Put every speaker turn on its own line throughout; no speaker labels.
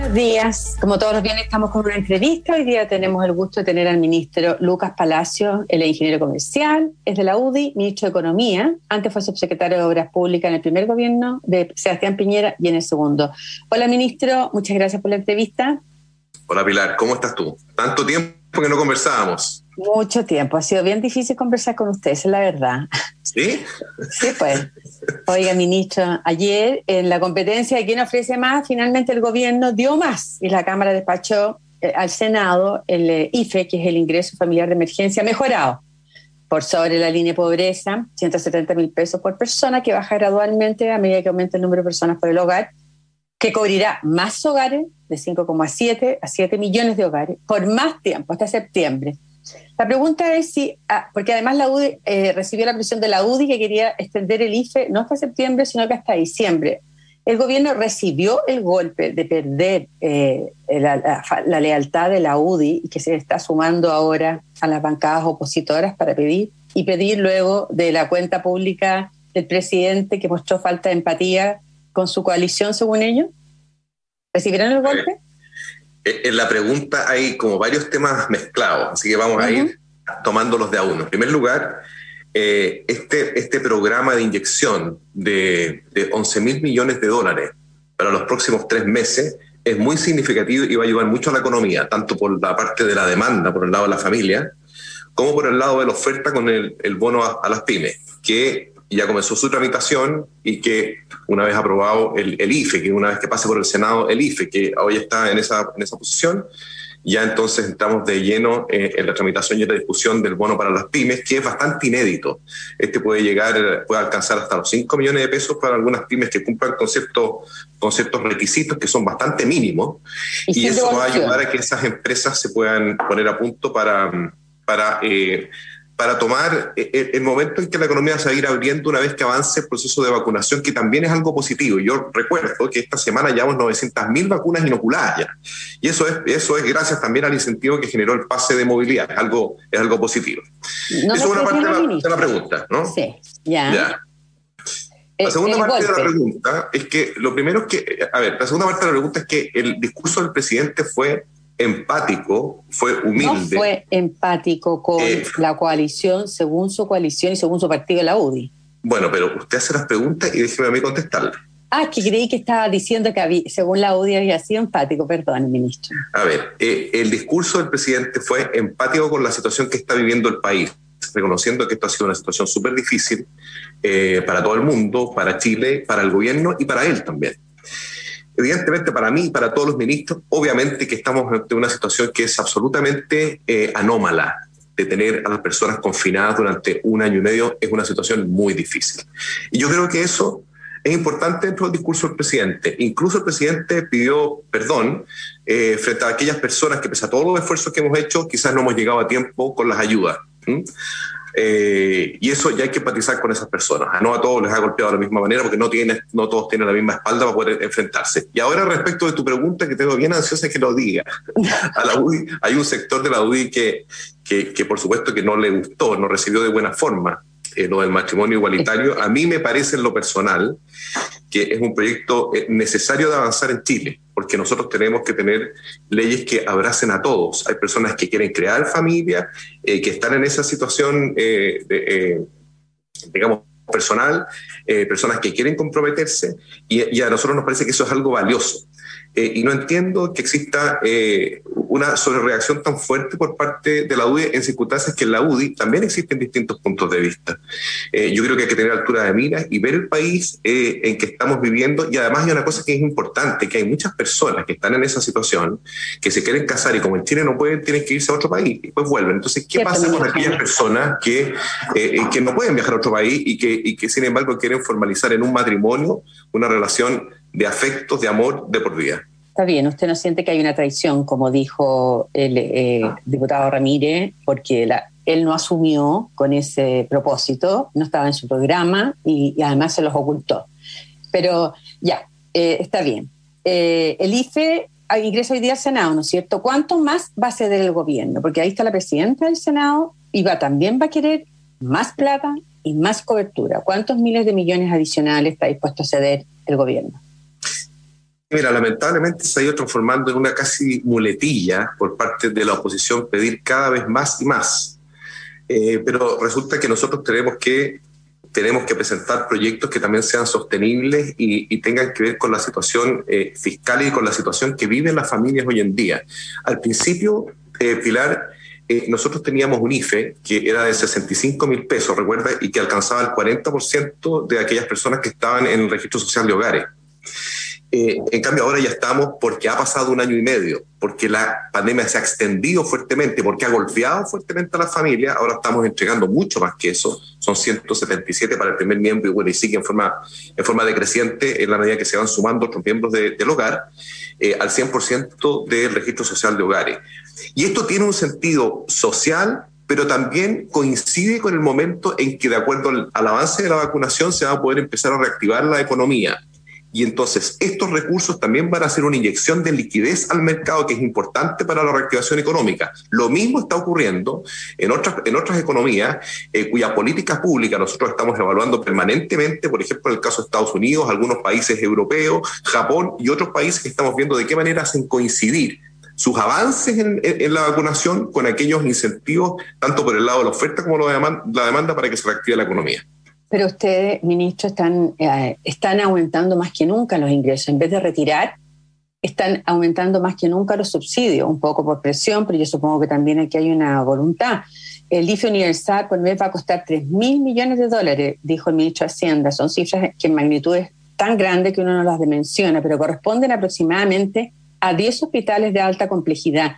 Buenos días. Como todos los viernes estamos con una entrevista. Hoy día tenemos el gusto de tener al ministro Lucas Palacio, el ingeniero comercial, es de la UDI, ministro de Economía. Antes fue subsecretario de Obras Públicas en el primer gobierno de Sebastián Piñera y en el segundo. Hola ministro, muchas gracias por la entrevista.
Hola Pilar, ¿cómo estás tú? Tanto tiempo que no conversábamos.
Mucho tiempo, ha sido bien difícil conversar con ustedes, es la verdad.
¿Sí?
Sí, pues. Oiga, ministro, ayer en la competencia de quién ofrece más, finalmente el gobierno dio más y la Cámara despachó eh, al Senado el eh, IFE, que es el ingreso familiar de emergencia mejorado por sobre la línea de pobreza, 170 mil pesos por persona, que baja gradualmente a medida que aumenta el número de personas por el hogar, que cubrirá más hogares, de 5,7 a 7 millones de hogares, por más tiempo, hasta septiembre. La pregunta es si, ah, porque además la UDI eh, recibió la presión de la UDI que quería extender el IFE no hasta septiembre, sino que hasta diciembre. El gobierno recibió el golpe de perder eh, la, lealtad de la UDI y que se está sumando ahora a las bancadas opositoras para pedir y pedir luego de la cuenta pública del presidente que mostró falta de empatía con su coalición, según ellos. ¿Recibieron el golpe?
Eh, en la pregunta hay como varios temas mezclados, así que vamos a ir tomándolos de a uno. En primer lugar, eh, este, este programa de inyección de, de 11 mil millones de dólares para los próximos tres meses es muy significativo y va a ayudar mucho a la economía, tanto por la parte de la demanda, por el lado de la familia, como por el lado de la oferta con el, el bono a, a, las pymes, que ya comenzó su tramitación y que una vez aprobado el, el, IFE, que una vez que pase por el Senado el IFE, que hoy está en esa, en esa posición, ya entonces entramos de lleno eh, en la tramitación y en la discusión del bono para las pymes, que es bastante inédito. Este puede llegar, puede alcanzar hasta los 5 millones de pesos para algunas pymes que cumplan con ciertos, con ciertos requisitos que son bastante mínimos, y, y eso va a ayudar a que esas empresas se puedan poner a punto para, para eh, para tomar eh, eh, el momento en que la economía se va a ir abriendo una vez que avance el proceso de vacunación, que también es algo positivo. Yo recuerdo que esta semana llevamos 900.000 vacunas inoculadas ya. Y eso es, eso es gracias también al incentivo que generó el pase de movilidad. Es algo, es algo positivo. No eso es una parte de la, de la, pregunta, ¿no?
Sí, ya.
ya. La segunda el parte golpe. de la pregunta es que lo primero es que, a ver, la segunda parte de la pregunta es que el discurso del presidente fue empático, fue humilde.
No fue empático con eh, la coalición, según su coalición y según su partido, la UDI.
Bueno, pero usted hace las preguntas y déjeme a mí contestarle.
Ah, que creí que estaba diciendo que había, según la UDI había sido empático, perdón, ministro.
A ver, eh, el discurso del presidente fue empático con la situación que está viviendo el país, reconociendo que esto ha sido una situación súper difícil eh, para todo el mundo, para Chile, para el gobierno y para él también. Evidentemente, para mí y para todos los ministros, obviamente que estamos ante una situación que es absolutamente eh, anómala. De tener a las personas confinadas durante un año y medio es una situación muy difícil. Y yo creo que eso es importante dentro del discurso del presidente. Incluso el presidente pidió perdón eh, frente a aquellas personas que, pese a todos los esfuerzos que hemos hecho, quizás no hemos llegado a tiempo con las ayudas. Eh, y eso ya hay que empatizar con esas personas. No a todos les ha golpeado de la misma manera porque no, tiene, no todos tienen la misma espalda para poder enfrentarse. Y ahora respecto de tu pregunta, que tengo bien ansiosa que lo diga. A la UDI, hay un sector de la UDI que, que, que por supuesto que no le gustó, no recibió de buena forma eh, lo del matrimonio igualitario. A mí me parece en lo personal que es un proyecto eh, necesario de avanzar en Chile, porque nosotros tenemos que tener leyes que abracen a todos. Hay personas que quieren crear familia, eh, que están en esa situación, eh, de, eh, digamos, personal, eh, personas que quieren comprometerse, y, y, a nosotros nos parece que eso es algo valioso. Eh, y no entiendo que exista eh, una sobrereacción tan fuerte por parte de la UDI en circunstancias que en la UDI también existen distintos puntos de vista. Eh, yo creo que hay que tener altura de miras y ver el país eh, en que estamos viviendo. Y además hay una cosa que es importante, que hay muchas personas que están en esa situación, que se quieren casar y como en Chile no pueden, tienen que irse a otro país y después vuelven. Entonces, ¿qué pasa con aquellas personas que, que no pueden viajar a otro país y que, y que sin embargo quieren formalizar en un matrimonio una relación de afectos, de amor de por vida.
Está bien, usted no siente que hay una traición, como dijo el eh, diputado Ramírez, porque la, él no asumió con ese propósito, no estaba en su programa y, además se los ocultó. Pero ya, eh, está bien. Eh, el IFE ingresa hoy día al Senado, ¿no es cierto? ¿Cuánto más va a ceder el gobierno? Porque ahí está la presidenta del Senado y va, también va a querer más plata y más cobertura. ¿Cuántos miles de millones adicionales está dispuesto a ceder el gobierno?
Mira, lamentablemente se ha ido transformando en una casi muletilla por parte de la oposición pedir cada vez más y más. Eh, pero resulta que nosotros tenemos que, tenemos que presentar proyectos que también sean sostenibles y, tengan que ver con la situación eh, fiscal y con la situación que viven las familias hoy en día. Al principio, eh, Pilar, nosotros teníamos un IFE que era de 65 mil pesos, recuerda, y que alcanzaba el 40% de aquellas personas que estaban en el registro social de hogares. Eh, en cambio, ahora ya estamos porque ha pasado un año y medio, porque la pandemia se ha extendido fuertemente, porque ha golpeado fuertemente a la familia. Ahora estamos entregando mucho más que eso. Son 177 para el primer miembro y bueno, y sigue en forma, en forma decreciente en la medida que se van sumando otros miembros del hogar eh, al 100% del registro social de hogares. Y esto tiene un sentido social, pero también coincide con el momento en que, de acuerdo al, al avance de la vacunación, se va a poder empezar a reactivar la economía y entonces estos recursos también van a ser una inyección de liquidez al mercado que es importante para la reactivación económica. Lo mismo está ocurriendo en otras, en otras economías eh, cuya política pública nosotros estamos evaluando permanentemente, por ejemplo, en el caso de Estados Unidos, algunos países europeos, Japón y otros países que estamos viendo de qué manera hacen coincidir sus avances en, la vacunación con aquellos incentivos, tanto por el lado de la oferta como la demanda para que se reactive la economía.
Pero ustedes, ministro, están, eh, están aumentando más que nunca los ingresos. En vez de retirar, están aumentando más que nunca los subsidios, un poco por presión, pero yo supongo que también aquí hay una voluntad. El IFE universal por mes va a costar 3 mil millones de dólares, dijo el ministro de Hacienda. Son cifras que en magnitud es tan grande que uno no las dimensiona, pero corresponden aproximadamente a 10 hospitales de alta complejidad.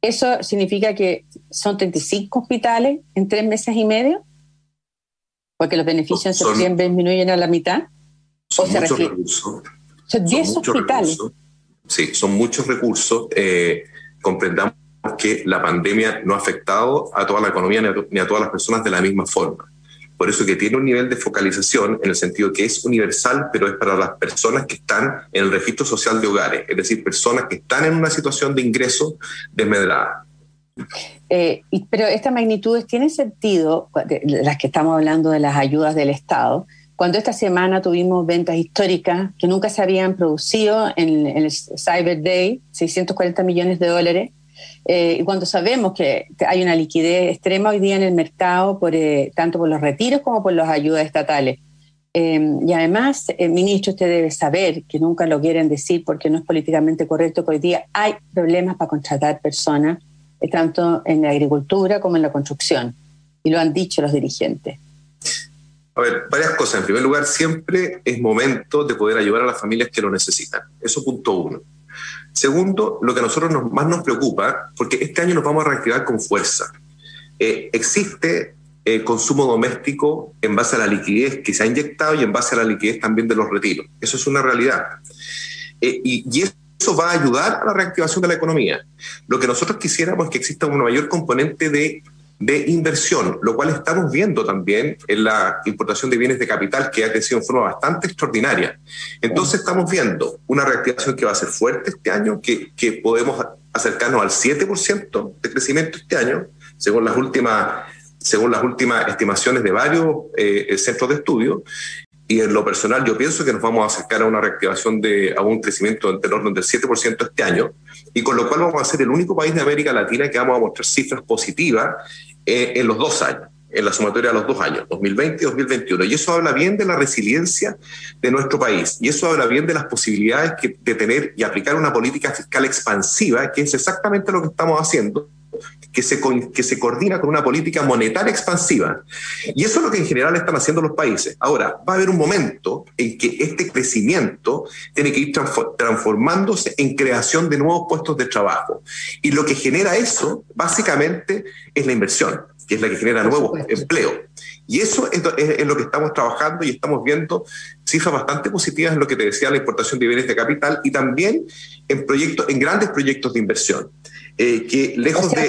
¿Eso significa que son 35 hospitales en tres meses y medio? Porque los beneficios en septiembre disminuyen a la mitad.
Son muchos recursos. Son 10 hospitales. Sí, son muchos recursos. Eh, comprendamos que la pandemia no ha afectado a toda la economía ni a, todas las personas de la misma forma. Por eso que tiene un nivel de focalización en el sentido que es universal, pero es para las personas que están en el registro social de hogares, es decir, personas que están en una situación de ingreso desmedrada.
Eh, pero estas magnitudes tienen sentido, las que estamos hablando de las ayudas del Estado, cuando esta semana tuvimos ventas históricas que nunca se habían producido en, el Cyber Day, 640 millones de dólares, eh, y cuando sabemos que hay una liquidez extrema hoy día en el mercado, por, eh, tanto por los retiros como por las ayudas estatales. y además, ministro, usted debe saber, que nunca lo quieren decir porque no es políticamente correcto, que hoy día hay problemas para contratar personas tanto en la agricultura como en la construcción. Y lo han dicho los dirigentes.
A ver, varias cosas. En primer lugar, siempre es momento de poder ayudar a las familias que lo necesitan. Eso punto uno. Segundo, lo que a nosotros más nos preocupa, porque este año nos vamos a reactivar con fuerza. Eh, existe eh, consumo doméstico en base a la liquidez que se ha inyectado y en base a la liquidez también de los retiros. Eso es una realidad. Eh, y, y, eso va a ayudar a la reactivación de la economía. Lo que nosotros quisiéramos es que exista un mayor componente de, de inversión, lo cual estamos viendo también en la importación de bienes de capital que ha crecido en forma bastante extraordinaria. Entonces estamos viendo una reactivación que va a ser fuerte este año, que, que podemos acercarnos al 7% de crecimiento este año, según las últimas según las últimas estimaciones de varios eh, centros de estudio, y en lo personal yo pienso que nos vamos a acercar a una reactivación de a un crecimiento entre orden del 7% este año, y con lo cual vamos a ser el único país de América Latina que vamos a mostrar cifras positivas eh, en los dos años, en la sumatoria de los dos años, 2020 y 2021. Y eso habla bien de la resiliencia de nuestro país, y eso habla bien de las posibilidades que, de tener y aplicar una política fiscal expansiva, que es exactamente lo que estamos haciendo que se, que se coordina con una política monetaria expansiva. Y eso es lo que en general están haciendo los países. Ahora, va a haber un momento en que este crecimiento tiene que ir transformándose en creación de nuevos puestos de trabajo. Y lo que genera eso, básicamente, es la inversión, que es la que genera nuevos empleos. Y eso es, es, lo que estamos trabajando y estamos viendo cifras bastante positivas en lo que te decía la importación de bienes de capital y también en proyectos, en grandes proyectos de inversión. Eh, que lejos, de,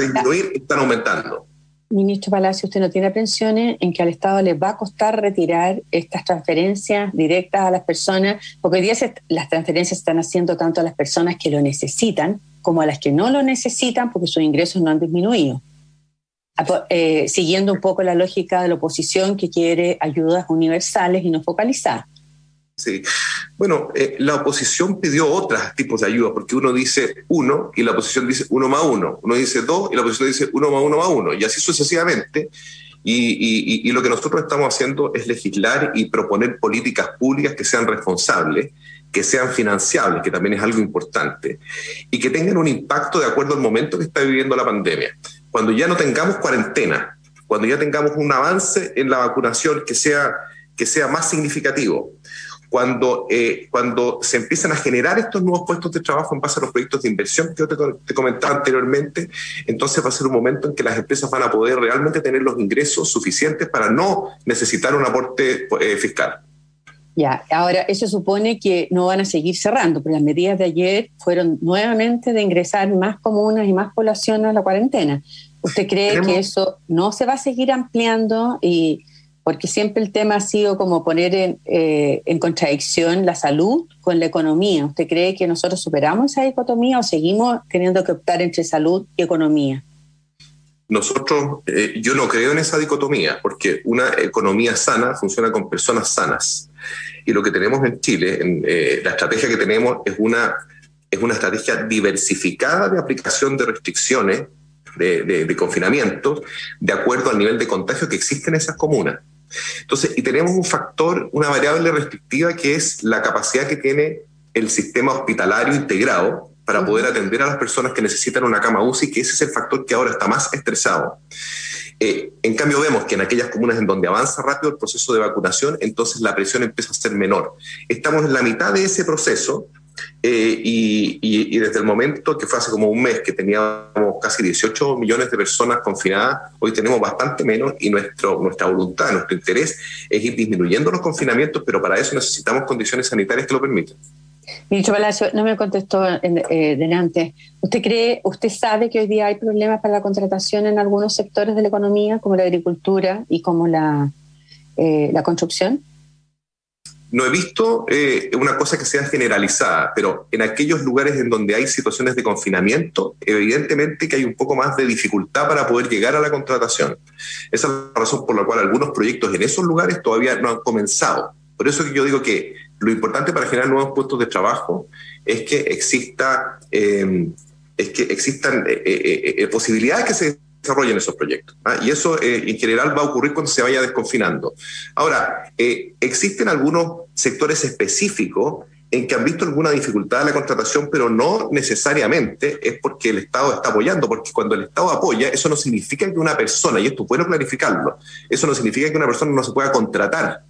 disminuir están aumentando.
Ministro Palacio, usted no tiene pensiones en que al Estado le va a costar retirar estas transferencias directas a las personas, porque hoy día las transferencias se están haciendo tanto a las personas que lo necesitan como a las que no lo necesitan porque sus ingresos no han disminuido. Eh, siguiendo un poco la lógica de la oposición que quiere ayudas universales y no focalizadas.
Sí, Bueno, eh, la oposición pidió otros tipos de ayuda, porque uno dice uno y la oposición dice uno más uno, uno dice dos y la oposición dice uno más uno más uno, y así sucesivamente. Y, y, lo que nosotros estamos haciendo es legislar y proponer políticas públicas que sean responsables, que sean financiables, que también es algo importante, y que tengan un impacto de acuerdo al momento que está viviendo la pandemia. Cuando ya no tengamos cuarentena, cuando ya tengamos un avance en la vacunación que sea, que sea más significativo, cuando, eh, cuando se empiezan a generar estos nuevos puestos de trabajo en base a los proyectos de inversión que yo te, comentaba anteriormente, entonces va a ser un momento en que las empresas van a poder realmente tener los ingresos suficientes para no necesitar un aporte eh, fiscal.
Ya, ahora eso supone que no van a seguir cerrando, pero las medidas de ayer fueron nuevamente de ingresar más comunas y más población a la cuarentena. ¿Usted cree que eso no se va a seguir ampliando y porque siempre el tema ha sido como poner eh, en, contradicción la salud con la economía. ¿Usted cree que nosotros superamos esa dicotomía o seguimos teniendo que optar entre salud y economía?
Nosotros, eh, yo no creo en esa dicotomía, porque una economía sana funciona con personas sanas. Y lo que tenemos en Chile, eh, la estrategia que tenemos es una, es una estrategia diversificada de aplicación de restricciones, de, de, de confinamientos, de acuerdo al nivel de contagio que existe en esas comunas. Entonces, y tenemos un factor, una variable restrictiva que es la capacidad que tiene el sistema hospitalario integrado para poder atender a las personas que necesitan una cama UCI, que ese es el factor que ahora está más estresado. Eh, en cambio, vemos que en aquellas comunas en donde avanza rápido el proceso de vacunación, entonces la presión empieza a ser menor. Estamos en la mitad de ese proceso eh, y, desde el momento que fue hace como un mes que teníamos casi 18 millones de personas confinadas, hoy tenemos bastante menos y nuestro, nuestra voluntad, nuestro interés es ir disminuyendo los confinamientos, pero para eso necesitamos condiciones sanitarias que lo permitan.
Ministro Palacio, no me contestó eh, delante. ¿Usted cree, usted sabe que hoy día hay problemas para la contratación en algunos sectores de la economía, como la agricultura y como la, eh, la construcción?
No he visto eh, una cosa que sea generalizada, pero en aquellos lugares en donde hay situaciones de confinamiento, evidentemente que hay un poco más de dificultad para poder llegar a la contratación. Esa es la razón por la cual algunos proyectos en esos lugares todavía no han comenzado. Por eso que yo digo que lo importante para generar nuevos puestos de trabajo es que exista, eh, es que existan eh, posibilidades que se desarrollen esos proyectos. ¿ah? Y eso eh, en general va a ocurrir cuando se vaya desconfinando. Ahora, eh, existen algunos sectores específicos en que han visto alguna dificultad en la contratación, pero no necesariamente es porque el Estado está apoyando, porque cuando el Estado apoya, eso no significa que una persona, y esto es bueno clarificarlo, eso no significa que una persona no se pueda contratar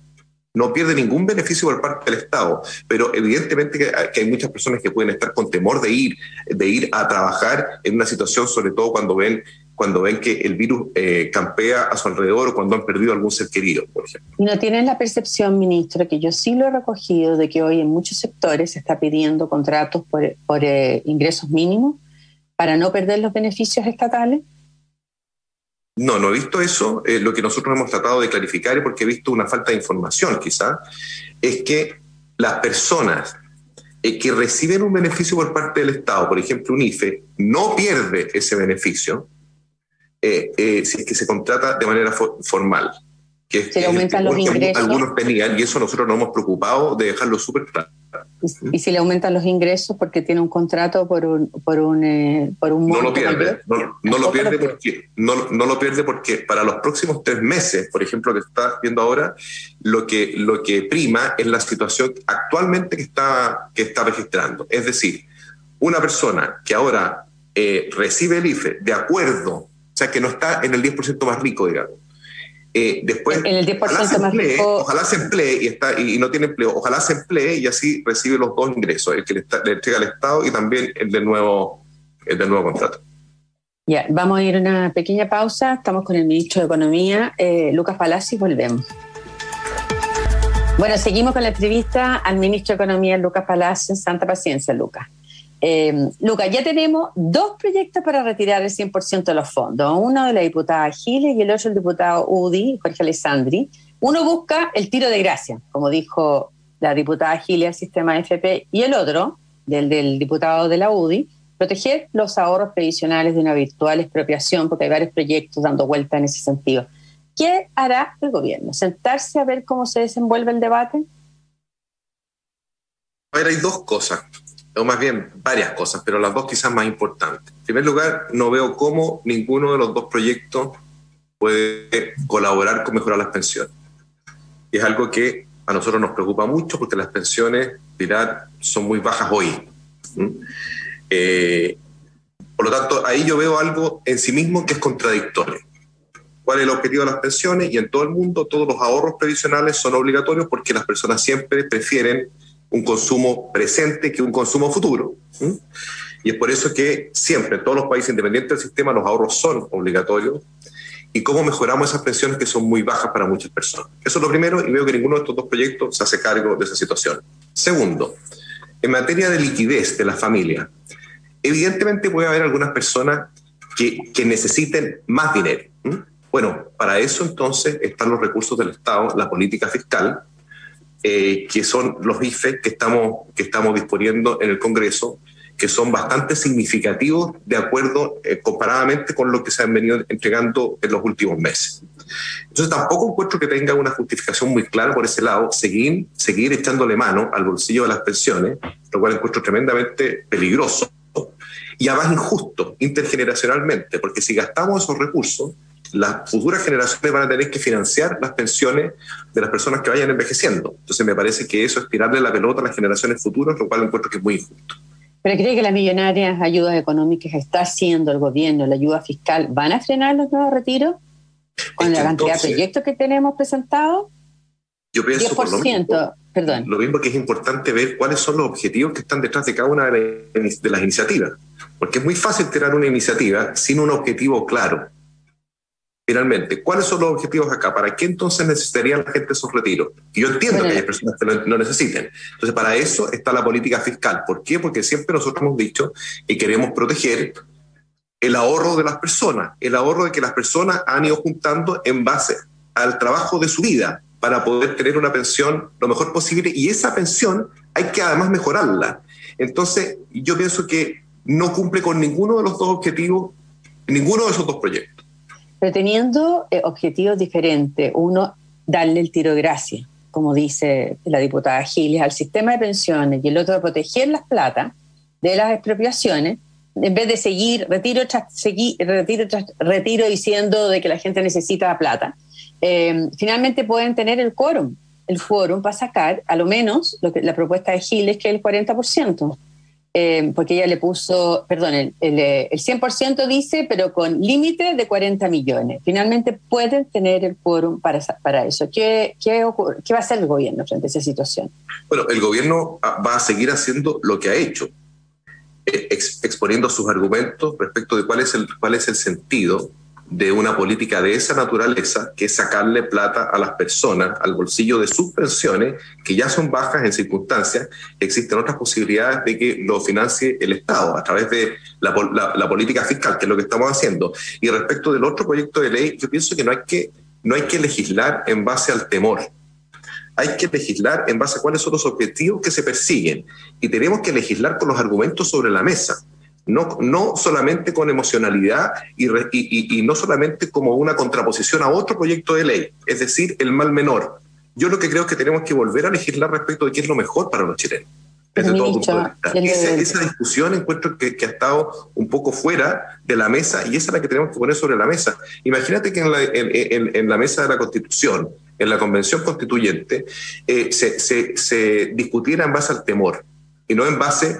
no pierde ningún beneficio por parte del Estado, pero evidentemente que, hay muchas personas que pueden estar con temor de ir, de ir a trabajar en una situación, sobre todo cuando ven cuando ven que el virus eh, campea a su alrededor o cuando han perdido algún ser querido, por ejemplo.
¿Y no tienen la percepción, ministro, que yo sí lo he recogido, de que hoy en muchos sectores se está pidiendo contratos por, eh, ingresos mínimos para no perder los beneficios estatales?
No, no he visto eso. Eh, lo que nosotros hemos tratado de clarificar, y porque he visto una falta de información quizá, es que las personas que reciben un beneficio por parte del Estado, por ejemplo un IFE, no pierde ese beneficio, eh, eh, si es que se contrata de manera formal.
Que se le aumentan los ingresos.
Algunos tenían, y eso nosotros nos hemos preocupado de dejarlo súper claro.
¿Y, si le aumentan los ingresos porque tiene un contrato por un por un, eh, por un
no lo pierde no, lo pierde porque no, no, lo pierde porque para los próximos tres meses por ejemplo que está viendo ahora lo que lo que prima es la situación actualmente que está que está registrando es decir una persona que ahora eh, recibe el IFE de acuerdo sea, que no está en el 10% más rico, digamos.
Eh, después, en el 10% ojalá se,
emplee,
más rico.
ojalá se emplee y, está, y, no tiene empleo, ojalá se emplee y así recibe los dos ingresos, el que le, entrega al Estado y también el del nuevo, el del nuevo contrato.
Ya, vamos a ir a una pequeña pausa. Estamos con el ministro de Economía, eh, Lucas Palacio, y volvemos. Bueno, seguimos con la entrevista al ministro de Economía, Lucas Palacio. Santa paciencia, Lucas. Eh, Lucas, ya tenemos dos proyectos para retirar el 100% de los fondos. Uno de la diputada Giles y el otro del diputado UDI, Jorge Alessandri. Uno busca el tiro de gracia, como dijo la diputada Giles al sistema FP, y el otro, del, del diputado de la UDI, proteger los ahorros previsionales de una virtual expropiación, porque hay varios proyectos dando vuelta en ese sentido. ¿Qué hará el gobierno? ¿Sentarse a ver cómo se desenvuelve el debate?
A ver, hay dos cosas, o más bien varias cosas, pero las dos quizás más importantes. En primer lugar, no veo cómo ninguno de los dos proyectos puede colaborar con mejorar las pensiones. Y es algo que a nosotros nos preocupa mucho porque las pensiones, dirá, son muy bajas hoy. Eh, por lo tanto, ahí yo veo algo en sí mismo que es contradictorio. ¿Cuál es el objetivo de las pensiones? Y en todo el mundo todos los ahorros previsionales son obligatorios porque las personas siempre prefieren un consumo presente que un consumo futuro. Y es por eso que siempre en todos los países independientes del sistema los ahorros son obligatorios y cómo mejoramos esas pensiones que son muy bajas para muchas personas. Eso es lo primero y veo que ninguno de estos dos proyectos se hace cargo de esa situación. Segundo, en materia de liquidez de las familias, evidentemente puede haber algunas personas que necesiten más dinero. Bueno, para eso entonces están los recursos del Estado, la política fiscal, eh, que son los IFE que estamos, que estamos disponiendo en el Congreso, que son bastante significativos de acuerdo eh, comparadamente con lo que se han venido entregando en los últimos meses. Entonces tampoco encuentro que tenga una justificación muy clara por ese lado seguir, seguir echándole mano al bolsillo de las pensiones, lo cual encuentro tremendamente peligroso y además injusto intergeneracionalmente, porque si gastamos esos recursos, las futuras generaciones van a tener que financiar las pensiones de las personas que vayan envejeciendo. Entonces me parece que eso es tirarle la pelota a las generaciones futuras, lo cual encuentro que es muy injusto.
¿Pero cree que las millonarias ayudas económicas que está haciendo el gobierno, la ayuda fiscal, van a frenar los nuevos retiros? Con la cantidad de proyectos que tenemos presentados.
Yo pienso 10%, por lo mismo, perdón. Lo mismo que es importante ver cuáles son los objetivos que están detrás de cada una de las iniciativas. Porque es muy fácil tirar una iniciativa sin un objetivo claro. Finalmente, ¿cuáles son los objetivos acá? ¿Para qué entonces necesitaría la gente esos retiros? Y yo entiendo que hay personas que no, necesiten. Entonces, para eso está la política fiscal. ¿Por qué? Porque siempre nosotros hemos dicho que queremos proteger el ahorro de las personas, el ahorro de que las personas han ido juntando en base al trabajo de su vida para poder tener una pensión lo mejor posible y esa pensión hay que además mejorarla. Entonces, yo pienso que no cumple con ninguno de los dos objetivos, ninguno de esos dos proyectos
pero teniendo eh, objetivos diferentes. Uno, darle el tiro de gracia, como dice la diputada Giles, al sistema de pensiones y el otro, proteger las plata de las expropiaciones, en vez de seguir retiro tras seguir, retiro, retiro diciendo de que la gente necesita plata. Eh, finalmente pueden tener el quórum, el quórum para sacar a lo menos lo que, la propuesta de Giles, que es el 40%. Eh, porque ella le puso, perdón, el, el, 100% dice, pero con límite de 40 millones. Finalmente pueden tener el quórum para, eso. ¿Qué, qué, ¿Qué, va a hacer el gobierno frente a esa situación?
Bueno, el gobierno va a seguir haciendo lo que ha hecho, eh, exponiendo sus argumentos respecto de cuál es el, cuál es el sentido de una política de esa naturaleza, que es sacarle plata a las personas, al bolsillo de sus pensiones, que ya son bajas en circunstancias, existen otras posibilidades de que lo financie el Estado a través de la, política fiscal, que es lo que estamos haciendo. Y respecto del otro proyecto de ley, yo pienso que no hay que, no hay que legislar en base al temor. Hay que legislar en base a cuáles son los objetivos que se persiguen. Y tenemos que legislar con los argumentos sobre la mesa no, no solamente con emocionalidad y, y, no solamente como una contraposición a otro proyecto de ley, es decir, el mal menor. Yo lo que creo es que tenemos que volver a legislar respecto de qué es lo mejor para los chilenos. Desde todo punto de vista. Esa, discusión encuentro que, ha estado un poco fuera de la mesa y esa es la que tenemos que poner sobre la mesa. Imagínate que en la, en, la mesa de la Constitución, en la Convención Constituyente, eh, se, se, se discutiera en base al temor y no en base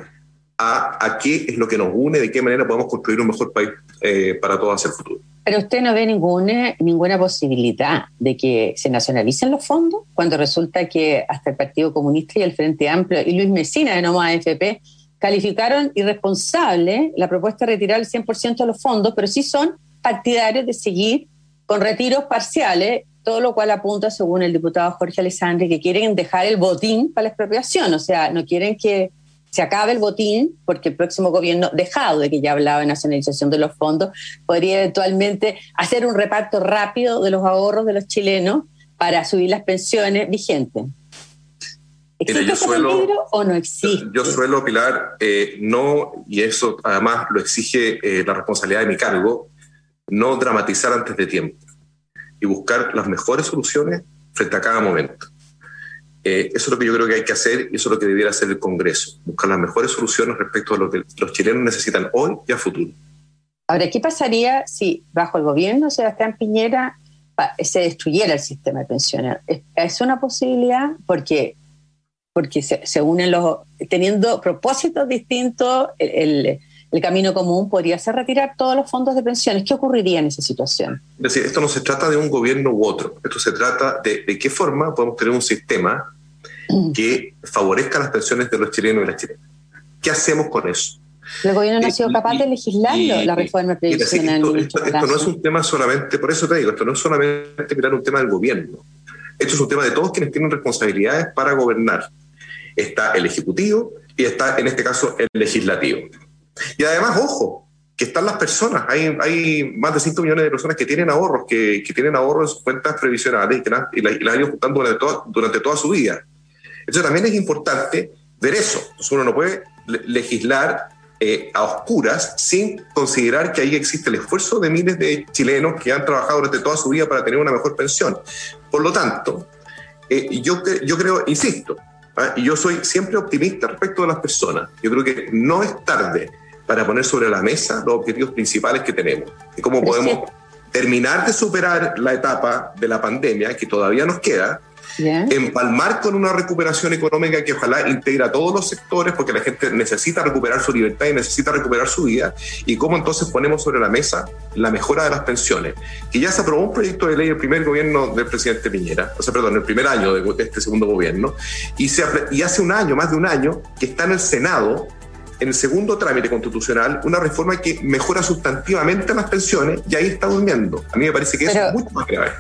a, qué es lo que nos une, de qué manera podemos construir un mejor país eh, para todos hacia el futuro.
Pero usted no ve ninguna, ninguna posibilidad de que se nacionalicen los fondos cuando resulta que hasta el Partido Comunista y el Frente Amplio y Luis Mesina de Noma AFP calificaron irresponsable la propuesta de retirar el 100% de los fondos, pero sí son partidarios de seguir con retiros parciales, todo lo cual apunta, según el diputado Jorge Alessandri, que quieren dejar el botín para la expropiación, o sea, no quieren que se acabe el botín, porque el próximo gobierno, dejado de que ya hablaba de nacionalización de los fondos, podría eventualmente hacer un reparto rápido de los ahorros de los chilenos para subir las pensiones vigentes.
¿Existe ese peligro o no existe? Yo, suelo, Pilar, eh, no, y eso además lo exige eh, la responsabilidad de mi cargo, no dramatizar antes de tiempo y buscar las mejores soluciones frente a cada momento. Eh, eso es lo que yo creo que hay que hacer y eso es lo que debiera hacer el Congreso, buscar las mejores soluciones respecto a lo que los chilenos necesitan hoy y a futuro.
Ahora, ¿qué pasaría si bajo el gobierno de Sebastián Piñera se destruyera el sistema de pensiones? ¿Es una posibilidad? Porque, porque se, unen los, teniendo propósitos distintos, el, el camino común podría ser retirar todos los fondos de pensiones. ¿Qué ocurriría en esa situación?
Es decir, esto no se trata de un gobierno u otro, esto se trata de, de qué forma podemos tener un sistema. Que favorezca las pensiones de los chilenos y las chilenas. ¿Qué hacemos con eso?
El gobierno no ha sido capaz de legislarlo, la reforma previsional.
Esto, esto, no es un tema solamente, por eso te digo, esto no es solamente mirar un tema del gobierno. Esto es un tema de todos quienes tienen responsabilidades para gobernar. Está el Ejecutivo y está, en este caso, el Legislativo. Y además, ojo, que están las personas. Hay, hay más de 5 millones de personas que tienen ahorros, que, que tienen ahorros en sus cuentas previsionales y, que las, y las, han ido juntando durante toda, durante toda su vida. Entonces también es importante ver eso. Entonces uno no puede legislar eh, a oscuras sin considerar que ahí existe el esfuerzo de miles de chilenos que han trabajado durante toda su vida para tener una mejor pensión. Por lo tanto, eh, yo, yo creo, insisto, ¿ah? y yo soy siempre optimista respecto de las personas. Yo creo que no es tarde para poner sobre la mesa los objetivos principales que tenemos y cómo podemos terminar de superar la etapa de la pandemia que todavía nos queda, empalmar con una recuperación económica que ojalá integre a todos los sectores porque la gente necesita recuperar su libertad y necesita recuperar su vida y cómo entonces ponemos sobre la mesa la mejora de las pensiones, que ya se aprobó un proyecto de ley el primer gobierno del presidente Piñera, o sea, perdón, el primer año de este segundo gobierno, y, se, y hace un año, más de un año, que está en el Senado en el segundo trámite constitucional una reforma que mejora sustantivamente las pensiones y ahí está durmiendo. A mí me parece que eso es mucho más grave.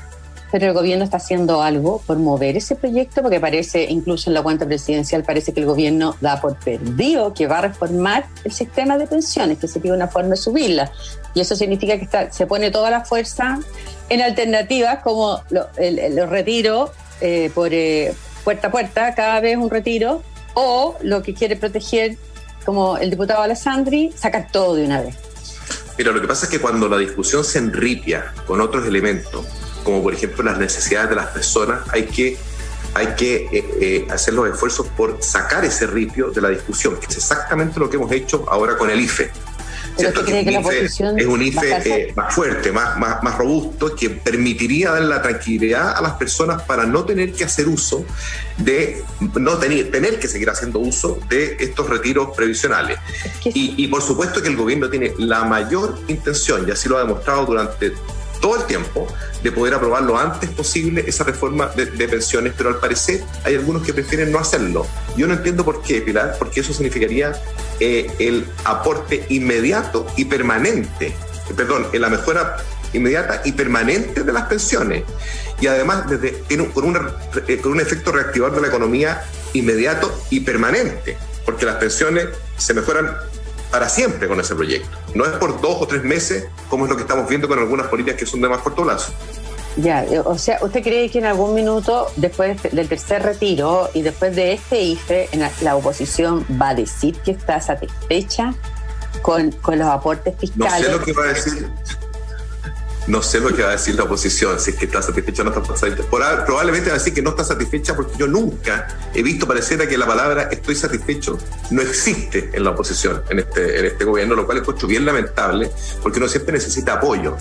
Pero el gobierno está haciendo algo por mover ese proyecto, porque parece, incluso en la cuenta presidencial, parece que el gobierno da por perdido que va a reformar el sistema de pensiones, que sería una forma de subirla. Y eso significa que está, se pone toda la fuerza en alternativas como los retiros eh, por eh, puerta a puerta, cada vez un retiro, o lo que quiere proteger como el diputado Alessandri, sacar todo de una vez.
Mira, lo que pasa es que cuando la discusión se enripia con otros elementos, como por ejemplo las necesidades de las personas, hay que, hay que eh, eh, hacer los esfuerzos por sacar ese ripio de la discusión, que es exactamente lo que hemos hecho ahora con el IFE. Es un IFE eh, más fuerte, más, más, más robusto, que permitiría dar la tranquilidad a las personas para no tener que hacer uso de, no tener, tener que seguir haciendo uso de estos retiros previsionales. y, y por supuesto que el gobierno tiene la mayor intención, y así lo ha demostrado durante todo el tiempo de poder aprobar lo antes posible esa reforma de, pensiones, pero al parecer hay algunos que prefieren no hacerlo. Yo no entiendo por qué, Pilar, porque eso significaría eh, el aporte inmediato y permanente, eh, perdón, en la mejora inmediata y permanente de las pensiones. Y además desde, tiene, con, eh, con un efecto reactivador de la economía inmediato y permanente, porque las pensiones se mejoran para siempre con ese proyecto. No es por dos o tres meses, como es lo que estamos viendo con algunas políticas que son de más corto plazo.
Ya, o sea, ¿usted cree que en algún minuto, después del tercer retiro y después de este IFE, la, oposición va a decir que está satisfecha con, con los aportes fiscales?
No sé lo que va a decir. No sé lo que va a decir la oposición, si es que está satisfecha o no está satisfecha. Probablemente va a decir que no está satisfecha porque yo nunca he visto pareciera que la palabra estoy satisfecho no existe en la oposición, en este, este gobierno, lo cual es bien lamentable porque uno siempre necesita apoyo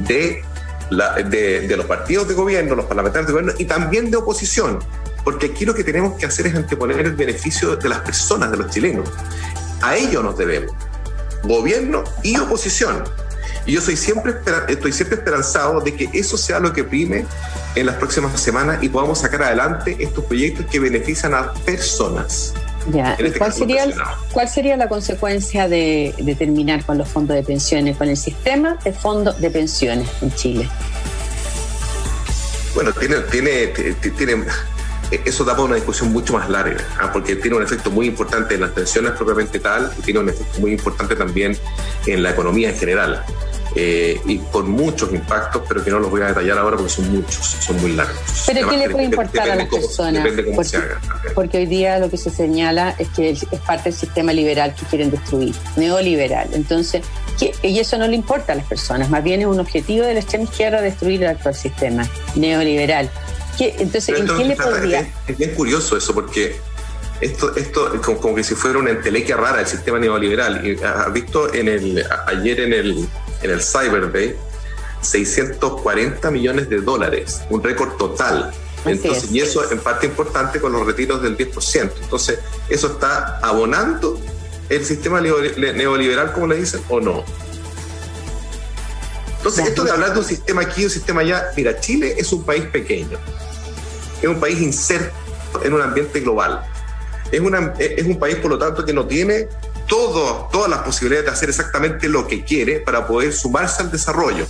de, de, los partidos de gobierno, los parlamentarios de gobierno y también de oposición. Porque aquí lo que tenemos que hacer es anteponer el beneficio de las personas, de los chilenos. A ello nos debemos, gobierno y oposición. Y yo soy siempre estoy siempre esperanzado de que eso sea lo que prime en las próximas semanas y podamos sacar adelante estos proyectos que benefician a personas.
Ya. Este ¿Cuál, sería, ¿Cuál sería la consecuencia de, de, terminar con los fondos de pensiones, con el sistema de fondos de pensiones en Chile?
Bueno, tiene, tiene, tiene, eso da para una discusión mucho más larga, ¿ah? porque tiene un efecto muy importante en las pensiones propiamente tal y tiene un efecto muy importante también en la economía en general. Eh, y con muchos impactos, pero que no los voy a detallar ahora porque son muchos, son muy largos.
Pero ¿qué le puede importar a las personas? Depende cómo porque, se haga. Porque hoy día lo que se señala es que es parte del sistema liberal que quieren destruir, neoliberal. Entonces, y eso no le importa a las personas, más bien es un objetivo de la extrema izquierda destruir el actual sistema neoliberal. entonces, ¿en qué le podría...?
Es, bien curioso eso, porque esto, esto como, que si fuera una entelequia rara del sistema neoliberal. Y has visto en el, ayer en el, en el Cyber Day 640 millones de dólares, un récord total. Entonces, y eso en parte importante con los retiros del 10%. Entonces, ¿eso está abonando el sistema neoliberal, como le dicen, o no? Entonces, esto de hablar de un sistema aquí, un sistema allá, mira, Chile es un país pequeño, es un país inserto en un ambiente global. Es, una, es un país, por lo tanto, que no tiene todas las posibilidades de hacer exactamente lo que quiere para poder sumarse al desarrollo.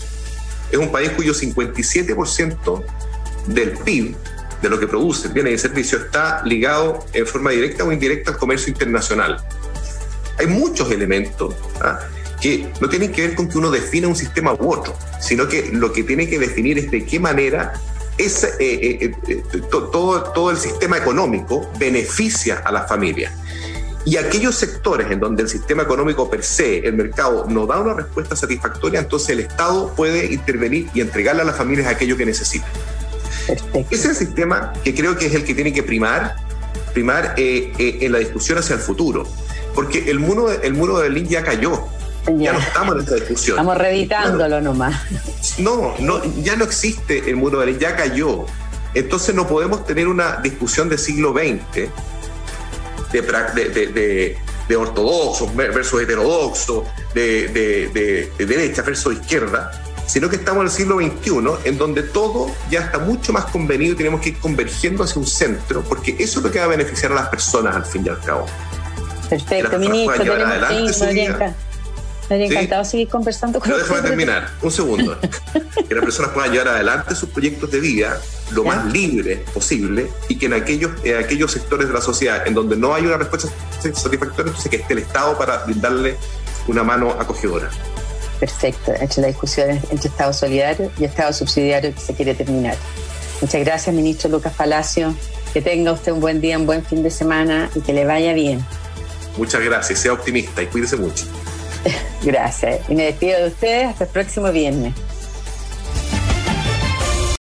Es un país cuyo 57% del PIB, de lo que produce bienes y servicios, está ligado en forma directa o indirecta al comercio internacional. Hay muchos elementos ¿ah? que no tienen que ver con que uno defina un sistema u otro, sino que lo que tiene que definir es de qué manera eh, eh, eh, todo, todo el sistema económico beneficia a las familias. Y aquellos sectores en donde el sistema económico per se, el mercado, no da una respuesta satisfactoria, entonces el Estado puede intervenir y entregarle a las familias aquello que necesitan. Ese es el sistema que creo que es el que tiene que primar, primar en la discusión hacia el futuro. Porque el muro, el muro de Berlín ya cayó. Ya. no estamos en esta discusión.
Estamos reeditándolo nomás.
No, no, ya no existe el muro de Berlín, ya cayó. Entonces no podemos tener una discusión del siglo XX de, de, de, ortodoxos versus heterodoxos, de, derecha versus izquierda, sino que estamos en el siglo XXI, en donde todo ya está mucho más convenido y tenemos que ir convergiendo hacia un centro, porque eso es lo que va a beneficiar a las personas al fin y al cabo.
Perfecto, ministro. Tenemos que me habría encantado seguir conversando con
usted. déjame terminar, un segundo. que las personas puedan llevar adelante sus proyectos de vida lo más libre posible y que en aquellos, en aquellos sectores de la sociedad en donde no hay una respuesta satisfactoria, entonces que esté el Estado para brindarle una mano acogedora.
Perfecto, entre la discusión entre Estado solidario y Estado subsidiario que se quiere terminar. Muchas gracias, ministro Lucas Palacio. Que tenga usted un buen día, un buen fin de semana y que le vaya bien.
Muchas gracias, sea optimista y cuídese mucho.
Gracias. Y me despido de ustedes hasta el próximo viernes.